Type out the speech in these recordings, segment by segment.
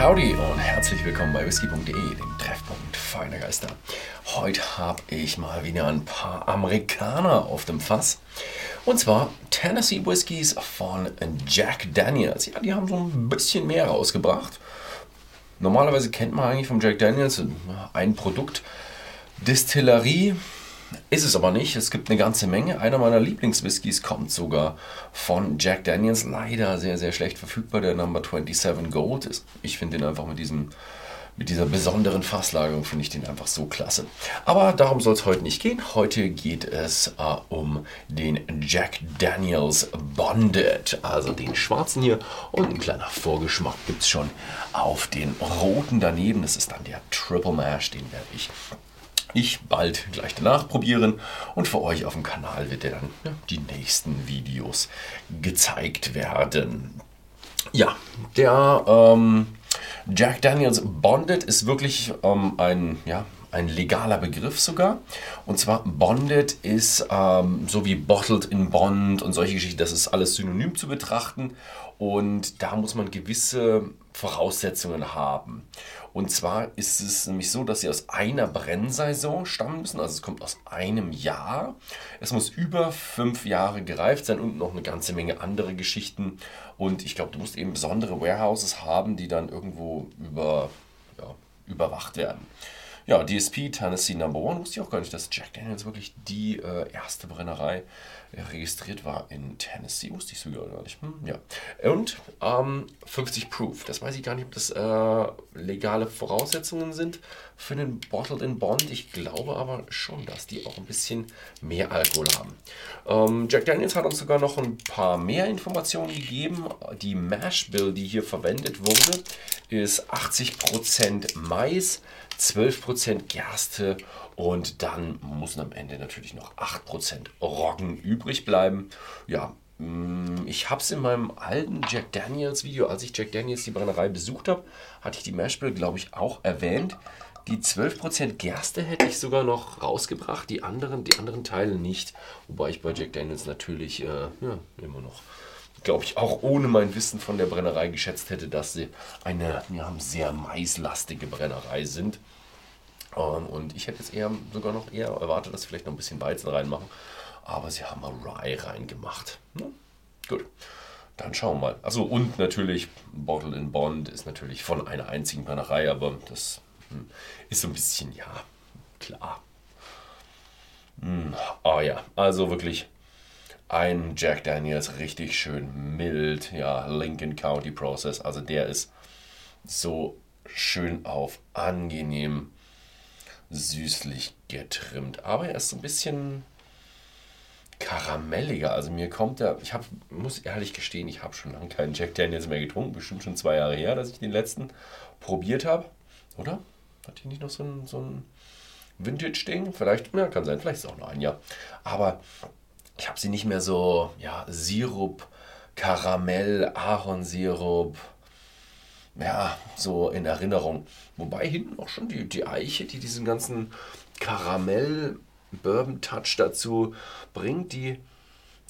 Howdy und herzlich willkommen bei whisky.de, dem Treffpunkt feiner Geister. Heute habe ich mal wieder ein paar Amerikaner auf dem Fass. Und zwar Tennessee Whiskys von Jack Daniels. Ja, die haben so ein bisschen mehr rausgebracht. Normalerweise kennt man eigentlich vom Jack Daniels ein Produkt, Distillerie, ist es aber nicht. Es gibt eine ganze Menge. Einer meiner Lieblingswhiskys kommt sogar von Jack Daniels. Leider sehr, sehr schlecht verfügbar. Der Number 27 Gold. Ich finde den einfach mit diesem mit dieser besonderen Fasslagerung finde ich den einfach so klasse. Aber darum soll es heute nicht gehen. Heute geht es äh, um den Jack Daniels Bonded, also den schwarzen hier. Und ein kleiner Vorgeschmack gibt es schon auf den roten daneben. Das ist dann der Triple Mash, den werde ich ich bald gleich danach probieren und für euch auf dem Kanal wird ja dann ja, die nächsten Videos gezeigt werden. Ja, der ähm, Jack Daniels Bonded ist wirklich ähm, ein, ja, ein legaler Begriff sogar. Und zwar Bonded ist ähm, so wie Bottled in Bond und solche Geschichten, das ist alles synonym zu betrachten. Und da muss man gewisse Voraussetzungen haben. Und zwar ist es nämlich so, dass sie aus einer Brennsaison stammen müssen. Also es kommt aus einem Jahr. Es muss über fünf Jahre gereift sein und noch eine ganze Menge andere Geschichten. Und ich glaube, du musst eben besondere Warehouses haben, die dann irgendwo über, ja, überwacht werden. Ja, DSP Tennessee Number One wusste ich auch gar nicht, dass Jack Daniels wirklich die äh, erste Brennerei registriert war in Tennessee. Wusste ich sogar gar nicht. Hm, ja. Und ähm, 50 Proof. Das weiß ich gar nicht, ob das äh, legale Voraussetzungen sind für einen Bottled in Bond. Ich glaube aber schon, dass die auch ein bisschen mehr Alkohol haben. Ähm, Jack Daniels hat uns sogar noch ein paar mehr Informationen gegeben. Die Mash Bill, die hier verwendet wurde, ist 80% Mais, 12% Gerste und dann müssen am Ende natürlich noch 8% Roggen übrig bleiben. Ja, mm, ich habe es in meinem alten Jack Daniels Video, als ich Jack Daniels die Brennerei besucht habe, hatte ich die Mashbill, glaube ich, auch erwähnt. Die 12% Gerste hätte ich sogar noch rausgebracht, die anderen, die anderen Teile nicht. Wobei ich bei Jack Daniels natürlich äh, ja, immer noch, glaube ich, auch ohne mein Wissen von der Brennerei geschätzt hätte, dass sie eine ja, sehr maislastige Brennerei sind. Ähm, und ich hätte jetzt eher sogar noch eher erwartet, dass sie vielleicht noch ein bisschen Weizen reinmachen. Aber sie haben mal Rye reingemacht. Hm? Gut. Dann schauen wir mal. Also und natürlich Bottle in Bond ist natürlich von einer einzigen Brennerei, aber das hm, ist so ein bisschen, ja, klar. Hm, oh ja, also wirklich ein Jack Daniels richtig schön mild, ja, Lincoln County Process. Also der ist so schön auf angenehm süßlich getrimmt. Aber er ist so ein bisschen karamelliger. Also mir kommt er, ich hab, muss ehrlich gestehen, ich habe schon lange keinen Jack Daniels mehr getrunken. Bestimmt schon zwei Jahre her, dass ich den letzten probiert habe. Oder? Hat die nicht noch so ein, so ein Vintage-Ding? Vielleicht, ja, kann sein, vielleicht ist es auch noch ein Jahr. Aber ich habe sie nicht mehr so, ja, Sirup, Karamell, Ahornsirup, ja, so in Erinnerung. Wobei hinten auch schon die, die Eiche, die diesen ganzen Karamell-Bourbon-Touch dazu bringt, die,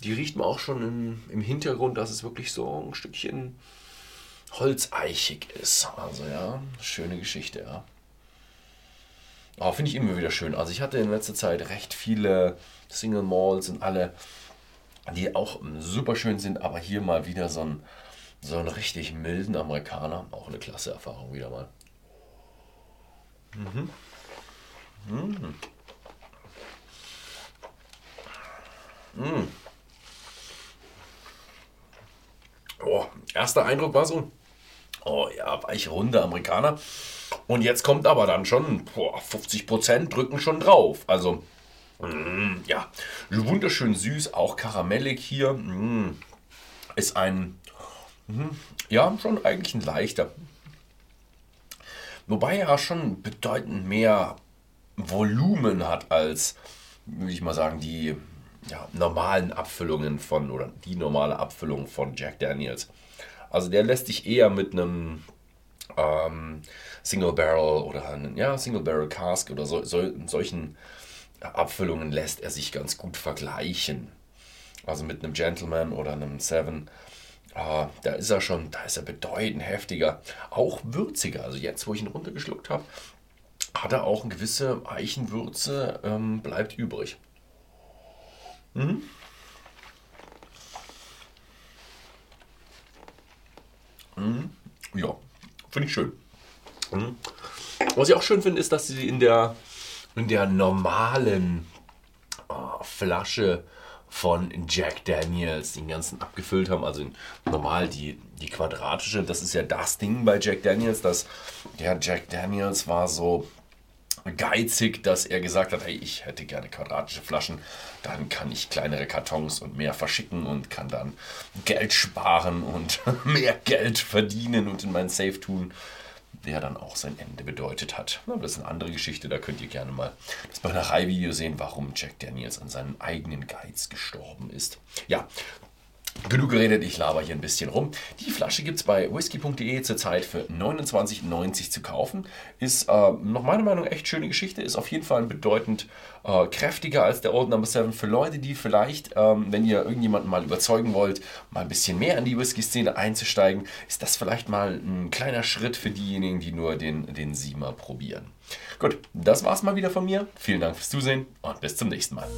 die riecht man auch schon im, im Hintergrund, dass es wirklich so ein Stückchen holzeichig ist. Also ja, schöne Geschichte, ja. Aber finde ich immer wieder schön. Also ich hatte in letzter Zeit recht viele Single Malls und alle, die auch super schön sind, aber hier mal wieder so ein so einen richtig milden Amerikaner. Auch eine klasse Erfahrung wieder mal. Mhm. Mhm. Mhm. Oh, erster Eindruck war so, oh ja, weich runde Amerikaner. Und jetzt kommt aber dann schon, boah, 50% drücken schon drauf. Also, mm, ja, wunderschön süß, auch karamellig hier. Mm, ist ein Mhm. Ja, schon eigentlich ein leichter. Wobei er schon bedeutend mehr Volumen hat als, würde ich mal sagen, die ja, normalen Abfüllungen von, oder die normale Abfüllung von Jack Daniels. Also der lässt sich eher mit einem ähm, Single Barrel oder einem ja, Single Barrel Cask oder so, so, solchen Abfüllungen lässt er sich ganz gut vergleichen. Also mit einem Gentleman oder einem Seven Ah, da ist er schon, da ist er bedeutend heftiger, auch würziger. Also jetzt, wo ich ihn runtergeschluckt habe, hat er auch eine gewisse Eichenwürze, ähm, bleibt übrig. Mhm. Mhm. Ja, finde ich schön. Mhm. Was ich auch schön finde, ist, dass sie in der, in der normalen oh, Flasche von Jack Daniels den ganzen abgefüllt haben. Also normal die, die quadratische, das ist ja das Ding bei Jack Daniels, dass der Jack Daniels war so geizig, dass er gesagt hat, hey, ich hätte gerne quadratische Flaschen, dann kann ich kleinere Kartons und mehr verschicken und kann dann Geld sparen und mehr Geld verdienen und in mein Safe tun der dann auch sein Ende bedeutet hat. Aber das ist eine andere Geschichte, da könnt ihr gerne mal das Brennerei-Video sehen, warum Jack Daniels an seinem eigenen Geiz gestorben ist. Ja, Genug geredet, ich laber hier ein bisschen rum. Die Flasche gibt es bei whisky.de zurzeit für 29,90 zu kaufen. Ist äh, nach meiner Meinung echt schöne Geschichte. Ist auf jeden Fall bedeutend äh, kräftiger als der Old Number 7. Für Leute, die vielleicht, ähm, wenn ihr irgendjemanden mal überzeugen wollt, mal ein bisschen mehr in die Whisky-Szene einzusteigen, ist das vielleicht mal ein kleiner Schritt für diejenigen, die nur den, den Siemer probieren. Gut, das war's mal wieder von mir. Vielen Dank fürs Zusehen und bis zum nächsten Mal.